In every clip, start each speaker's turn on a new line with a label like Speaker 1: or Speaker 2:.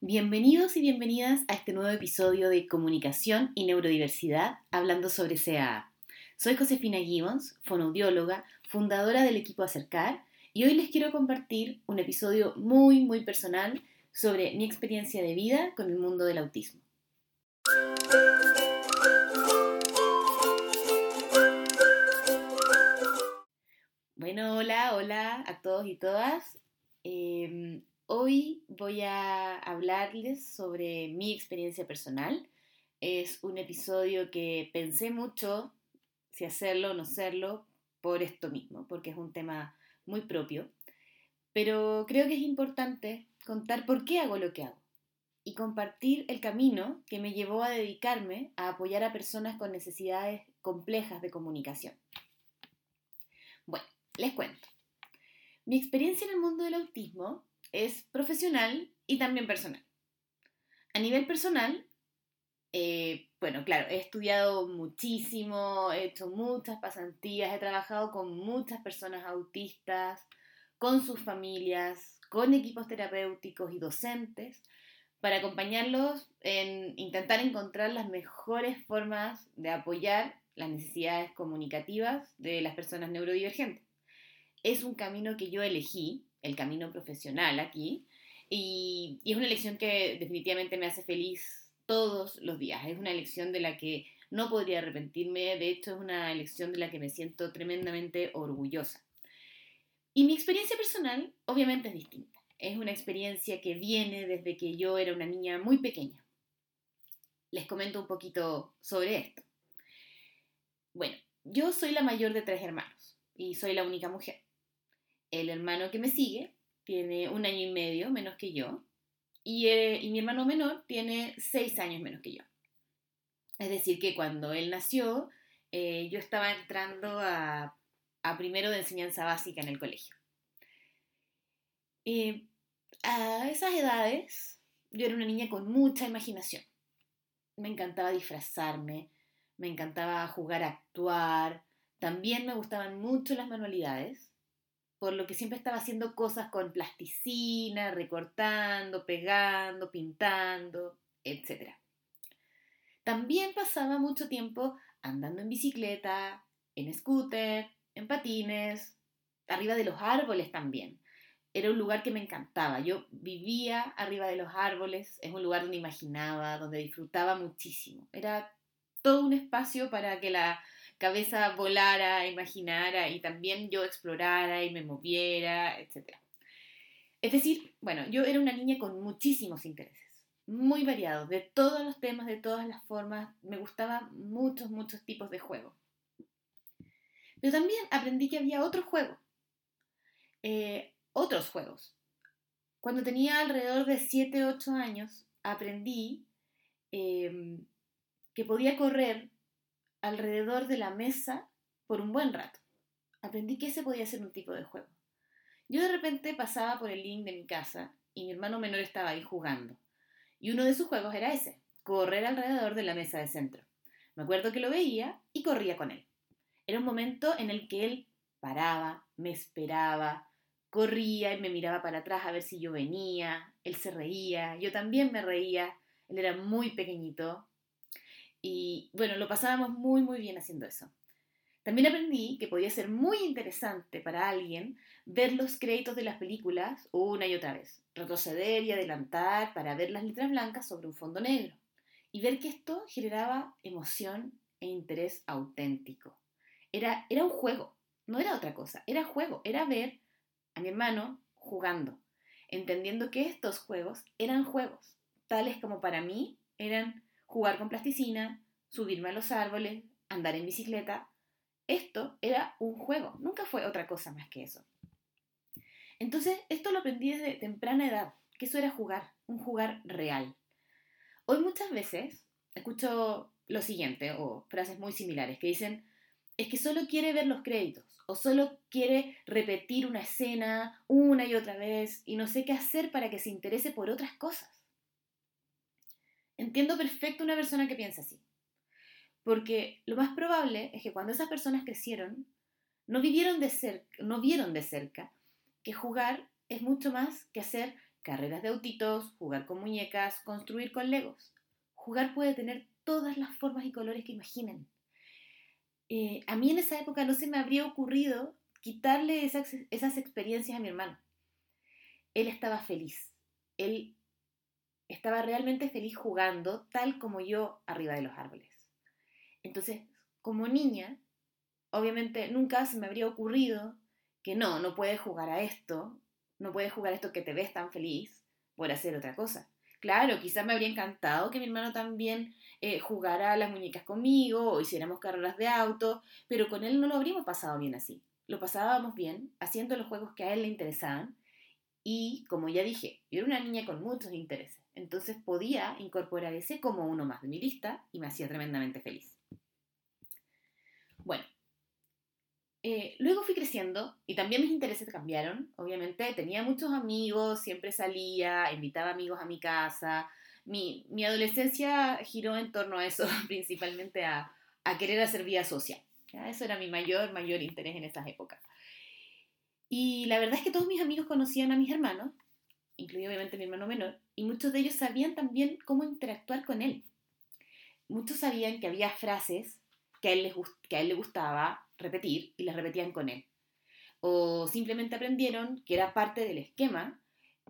Speaker 1: Bienvenidos y bienvenidas a este nuevo episodio de Comunicación y Neurodiversidad hablando sobre CAA. Soy Josefina Gibbons, fonoaudióloga, fundadora del equipo Acercar, y hoy les quiero compartir un episodio muy, muy personal sobre mi experiencia de vida con el mundo del autismo. Bueno, hola, hola a todos y todas. Em, hoy voy a hablarles sobre mi experiencia personal. Es un episodio que pensé mucho si hacerlo o no hacerlo por esto mismo, porque es un tema muy propio. Pero creo que es importante contar por qué hago lo que hago y compartir el camino que me llevó a dedicarme a apoyar a personas con necesidades complejas de comunicación. Bueno, les cuento. Mi experiencia en el mundo del autismo es profesional y también personal. A nivel personal, eh, bueno, claro, he estudiado muchísimo, he hecho muchas pasantías, he trabajado con muchas personas autistas, con sus familias, con equipos terapéuticos y docentes, para acompañarlos en intentar encontrar las mejores formas de apoyar las necesidades comunicativas de las personas neurodivergentes es un camino que yo elegí, el camino profesional aquí, y, es una elección que definitivamente me hace feliz todos los días. Es una elección de la que no podría arrepentirme, de hecho es una elección de la que me siento tremendamente orgullosa. Y mi experiencia personal obviamente es distinta. Es una experiencia que viene desde que yo era una niña muy pequeña. Les comento un poquito sobre esto. Bueno, yo soy la mayor de tres hermanos y soy la única mujer. El hermano que me sigue tiene un año y medio menos que yo y, eh, mi hermano menor tiene seis años menos que yo. Es decir, que cuando él nació, eh, yo estaba entrando a, primero de enseñanza básica en el colegio. a esas edades, yo era una niña con mucha imaginación. Me encantaba disfrazarme, me encantaba jugar a actuar, también me gustaban mucho las manualidades por lo que siempre estaba haciendo cosas con plasticina, recortando, pegando, pintando, etc. También pasaba mucho tiempo andando en bicicleta, en scooter, en patines, arriba de los árboles también. Era un lugar que me encantaba. Yo vivía arriba de los árboles, es un lugar donde imaginaba, donde disfrutaba muchísimo. Era todo un espacio para que la cabeza volara, imaginara y también yo explorara y me moviera, etc. Es decir, bueno, yo era una niña con muchísimos intereses, muy variados, de todos los temas, de todas las formas, me gustaban muchos, muchos tipos de juegos. Pero también aprendí que había otro juego, eh, otros juegos. Cuando tenía alrededor de 7, 8 años, aprendí em, que podía correr alrededor de la mesa por un buen rato. Aprendí que ese podía ser un tipo de juego. Yo de repente pasaba por el link de mi casa y mi hermano menor estaba ahí jugando. Y uno de sus juegos era ese, correr alrededor de la mesa de centro. Me acuerdo que lo veía y corría con él. Era un momento en el que él paraba, me esperaba, corría y me miraba para atrás a ver si yo venía, él se reía, yo también me reía, él era muy pequeñito, y bueno, lo pasábamos muy, muy bien haciendo eso. También aprendí que podía ser muy interesante para alguien ver los créditos de las películas una y otra vez, retroceder y adelantar para ver las letras blancas sobre un fondo negro y ver que esto generaba emoción e interés auténtico. Era, era un juego, no era otra cosa, era juego, era ver a mi hermano jugando, entendiendo que estos juegos eran juegos, tales como para mí eran jugar con plasticina, subirme a los árboles, andar en bicicleta. Esto era un juego, nunca fue otra cosa más que eso. Entonces, esto lo aprendí desde temprana edad, que eso era jugar, un jugar real. Hoy muchas veces escucho lo siguiente, o frases muy similares, que dicen, es que solo quiere ver los créditos, o solo quiere repetir una escena una y otra vez, y no sé qué hacer para que se interese por otras cosas. Entiendo perfecto una persona que piensa así. Porque lo más probable es que cuando esas personas crecieron, no, vivieron de cerca, no vieron de cerca que jugar es mucho más que hacer carreras de autitos, jugar con muñecas, construir con legos. Jugar puede tener todas las formas y colores que imaginen. Eh, a mí en esa época no se me habría ocurrido quitarle esas, esas experiencias a mi hermano. Él estaba feliz. Él estaba realmente feliz jugando tal como yo arriba de los árboles. Entonces, como niña, obviamente nunca se me habría ocurrido que no, no puedes jugar a esto, no puedes jugar a esto que te ves tan feliz por hacer otra cosa. Claro, quizás me habría encantado que mi hermano también eh, jugara a las muñecas conmigo o hiciéramos carreras de auto, pero con él no lo habríamos pasado bien así. Lo pasábamos bien haciendo los juegos que a él le interesaban y, como ya dije, yo era una niña con muchos intereses, entonces podía incorporar ese como uno más de mi lista y me hacía tremendamente feliz. Bueno, eh, luego fui creciendo y también mis intereses cambiaron, obviamente. Tenía muchos amigos, siempre salía, invitaba amigos a mi casa. Mi, mi adolescencia giró en torno a eso, principalmente a, a querer hacer vida social. Eso era mi mayor, mayor interés en esas épocas. Y la verdad es que todos mis amigos conocían a mis hermanos, incluido obviamente mi hermano menor, y muchos de ellos sabían también cómo interactuar con él. Muchos sabían que había frases que a él, le gustaba repetir y las repetían con él. O simplemente aprendieron que era parte del esquema,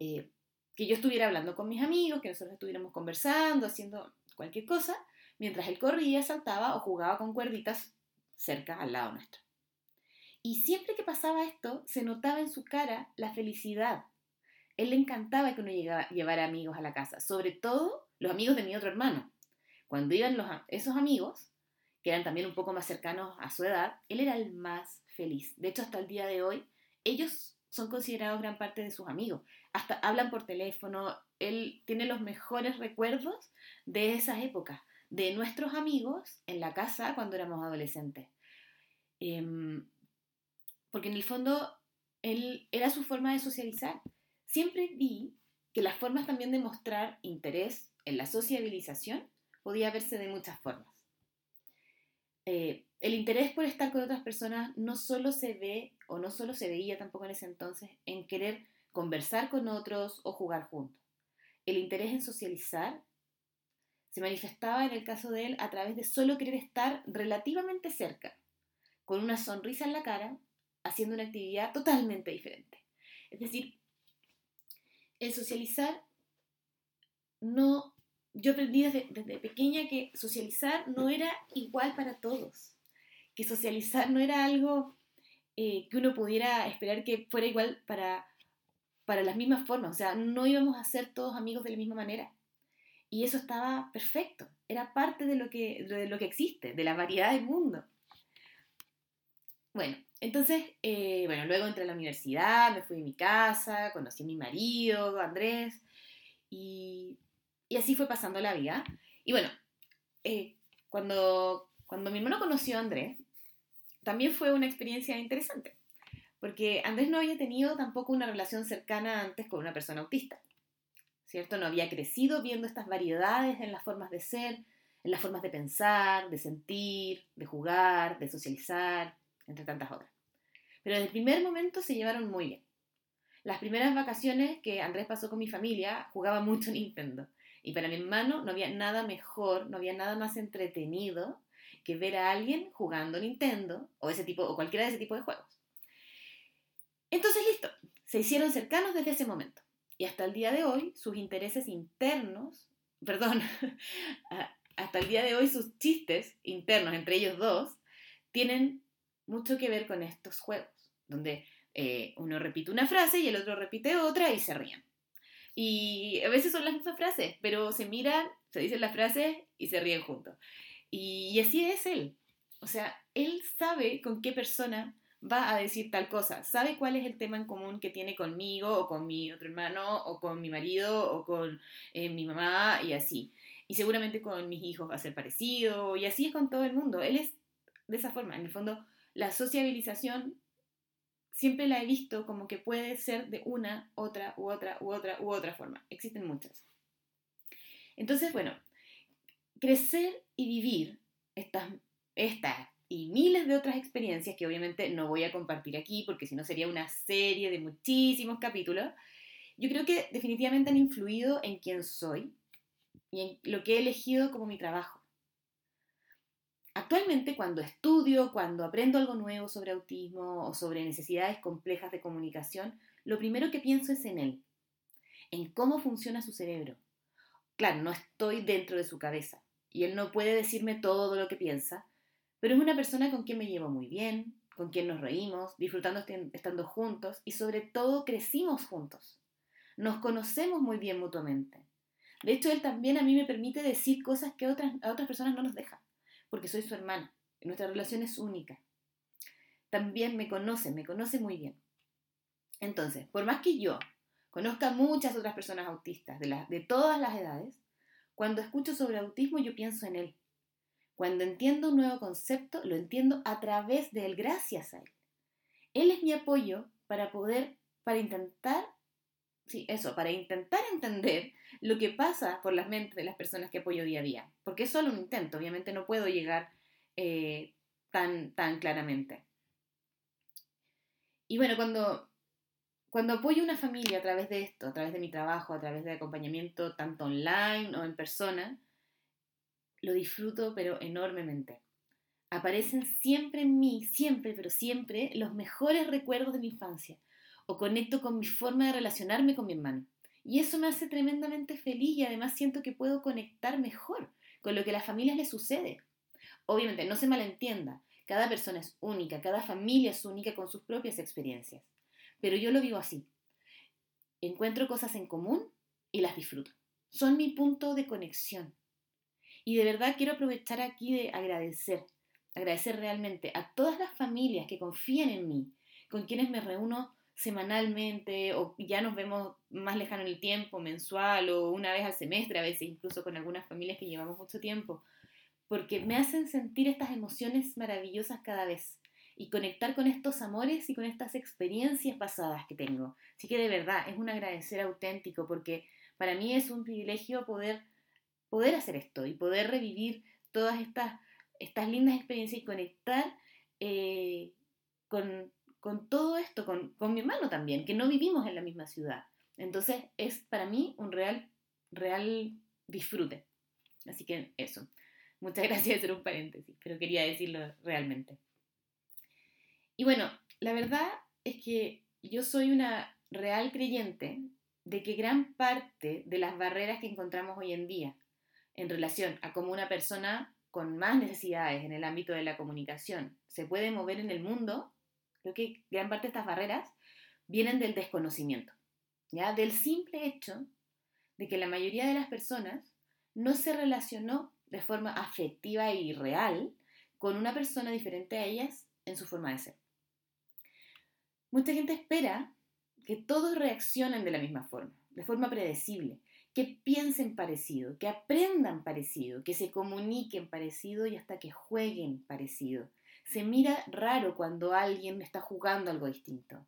Speaker 1: eh, que yo estuviera hablando con mis amigos, que nosotros estuviéramos conversando, haciendo cualquier cosa, mientras él corría, saltaba o jugaba con cuerditas cerca al lado nuestro. Y siempre que pasaba esto, se notaba en su cara la felicidad. Él le encantaba que uno llevara amigos a la casa, sobre todo los amigos de mi otro hermano. Cuando iban los, esos amigos, que eran también un poco más cercanos a su edad, él era el más feliz. De hecho, hasta el día de hoy, ellos son considerados gran parte de sus amigos. Hasta hablan por teléfono, él tiene los mejores recuerdos de esas épocas, de nuestros amigos en la casa cuando éramos adolescentes. Em, porque en el fondo, él era su forma de socializar. Siempre vi que las formas también de mostrar interés en la sociabilización podía verse de muchas formas. Eh, el interés por estar con otras personas no solo se ve, o no solo se veía tampoco en ese entonces, en querer conversar con otros o jugar juntos. El interés en socializar se manifestaba en el caso de él a través de solo querer estar relativamente cerca, con una sonrisa en la cara, haciendo una actividad totalmente diferente. Es decir, el socializar no yo aprendí desde, pequeña que socializar no era igual para todos, que socializar no era algo eh, que uno pudiera esperar que fuera igual para, para las mismas formas, o sea, no íbamos a ser todos amigos de la misma manera. Y eso estaba perfecto, era parte de lo que, de lo que existe, de la variedad del mundo. Bueno, entonces, eh, bueno, luego entré a la universidad, me fui a mi casa, conocí a mi marido, Andrés, y así fue pasando la vida. Y bueno, eh, cuando, cuando mi hermano conoció a Andrés, también fue una experiencia interesante, porque Andrés no había tenido tampoco una relación cercana antes con una persona autista, ¿cierto? No había crecido viendo estas variedades en las formas de ser, en las formas de pensar, de sentir, de jugar, de socializar, entre tantas otras. Pero desde el primer momento se llevaron muy bien. Las primeras vacaciones que Andrés pasó con mi familia jugaba mucho Nintendo. Y para mi hermano no había nada mejor, no había nada más entretenido que ver a alguien jugando Nintendo o, ese tipo, o cualquiera de ese tipo de juegos. Entonces, listo, se hicieron cercanos desde ese momento. Y hasta el día de hoy, sus intereses internos, perdón, hasta el día de hoy sus chistes internos entre ellos dos tienen mucho que ver con estos juegos, donde eh, uno repite una frase y el otro repite otra y se ríen. Y a veces son las mismas frases, pero se miran, se dicen las frases y se ríen juntos. Y, así es él. O sea, él sabe con qué persona va a decir tal cosa, sabe cuál es el tema en común que tiene conmigo o con mi otro hermano o con mi marido o con eh, mi mamá y así. Y seguramente con mis hijos va a ser parecido y así es con todo el mundo. Él es de esa forma. En el fondo, la sociabilización siempre la he visto como que puede ser de una, otra, u otra, u otra, u otra forma. Existen muchas. Entonces, bueno, crecer y vivir estas, y miles de otras experiencias que obviamente no voy a compartir aquí porque si no sería una serie de muchísimos capítulos, yo creo que definitivamente han influido en quién soy y en lo que he elegido como mi trabajo. Actualmente cuando estudio, cuando aprendo algo nuevo sobre autismo o sobre necesidades complejas de comunicación, lo primero que pienso es en él, en cómo funciona su cerebro. Claro, no estoy dentro de su cabeza y él no puede decirme todo lo que piensa, pero es una persona con quien me llevo muy bien, con quien nos reímos, disfrutando estando juntos y sobre todo crecimos juntos. Nos conocemos muy bien mutuamente. De hecho, él también a mí me permite decir cosas que a otras personas no nos dejan, porque soy su hermana. Nuestra relación es única. También me conoce, me conoce muy bien. Entonces, por más que yo conozca muchas otras personas autistas de, de todas las edades, cuando escucho sobre autismo yo pienso en él. Cuando entiendo un nuevo concepto, lo entiendo a través de él, gracias a él. Él es mi apoyo para poder, para intentar, sí, eso, para intentar entender lo que pasa por las mentes de las personas que apoyo día a día. Porque es solo un intento, obviamente no puedo llegar eh, tan, tan claramente. Y bueno, cuando cuando apoyo a una familia a través de esto, a través de mi trabajo, a través de acompañamiento tanto online o en persona, lo disfruto pero enormemente. Aparecen siempre en mí, siempre, pero siempre, los mejores recuerdos de mi infancia o conecto con mi forma de relacionarme con mi hermano. Y eso me hace tremendamente feliz y además siento que puedo conectar mejor con lo que a las familias les sucede. Obviamente, no se malentienda, cada persona es única, cada familia es única con sus propias experiencias. Pero yo lo vivo así. Encuentro cosas en común y las disfruto. Son mi punto de conexión. Y de verdad quiero aprovechar aquí de agradecer, agradecer realmente a todas las familias que confían en mí, con quienes me reúno semanalmente o ya nos vemos más lejano en el tiempo, mensual o una vez al semestre, a veces incluso con algunas familias que llevamos mucho tiempo, porque me hacen sentir estas emociones maravillosas cada vez y conectar con estos amores y con estas experiencias pasadas que tengo. Así que de verdad es un agradecer auténtico porque para mí es un privilegio poder, poder hacer esto y poder revivir todas estas, estas lindas experiencias y conectar eh, con, con, todo esto, con, con mi hermano también, que no vivimos en la misma ciudad. Entonces es para mí un real, real disfrute. Así que eso. Muchas gracias por un paréntesis, pero quería decirlo realmente. Y bueno, la verdad es que yo soy una real creyente de que gran parte de las barreras que encontramos hoy en día en relación a cómo una persona con más necesidades en el ámbito de la comunicación se puede mover en el mundo, creo que gran parte de estas barreras vienen del desconocimiento, ¿ya? Del simple hecho de que la mayoría de las personas no se relacionó de forma afectiva y real con una persona diferente a ellas en su forma de ser. Mucha gente espera que todos reaccionen de la misma forma, de forma predecible, que piensen parecido, que aprendan parecido, que se comuniquen parecido y hasta que jueguen parecido. Se mira raro cuando alguien está jugando algo distinto.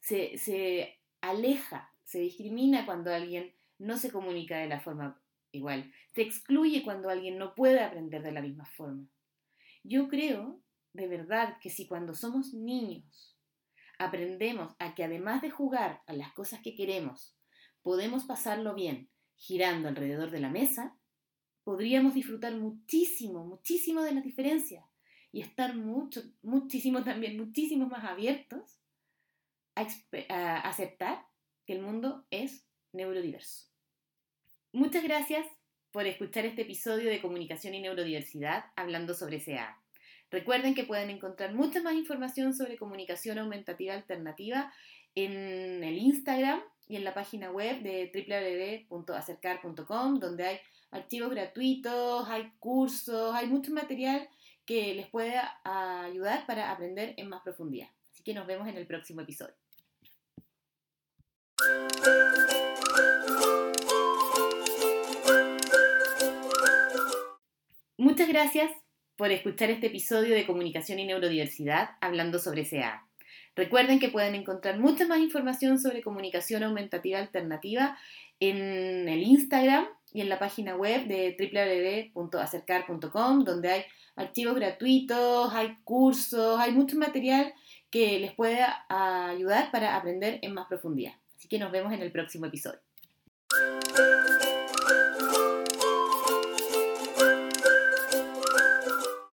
Speaker 1: Se, se aleja, se discrimina cuando alguien no se comunica de la forma igual. Se excluye cuando alguien no puede aprender de la misma forma. Yo creo, de verdad, que si cuando somos niños aprendemos a que además de jugar a las cosas que queremos, podemos pasarlo bien girando alrededor de la mesa, podríamos disfrutar muchísimo, muchísimo de las diferencias y estar mucho, muchísimo también, muchísimo más abiertos a, aceptar que el mundo es neurodiverso. Muchas gracias por escuchar este episodio de Comunicación y Neurodiversidad hablando sobre CA. Recuerden que pueden encontrar mucha más información sobre comunicación aumentativa alternativa en el Instagram y en la página web de www.acercar.com, donde hay archivos gratuitos, hay cursos, hay mucho material que les puede ayudar para aprender en más profundidad. Así que nos vemos en el próximo episodio. Muchas gracias por escuchar este episodio de Comunicación y Neurodiversidad hablando sobre CA. Recuerden que pueden encontrar mucha más información sobre comunicación aumentativa alternativa en el Instagram y en la página web de www.acercar.com, donde hay archivos gratuitos, hay cursos, hay mucho material que les puede ayudar para aprender en más profundidad. Así que nos vemos en el próximo episodio.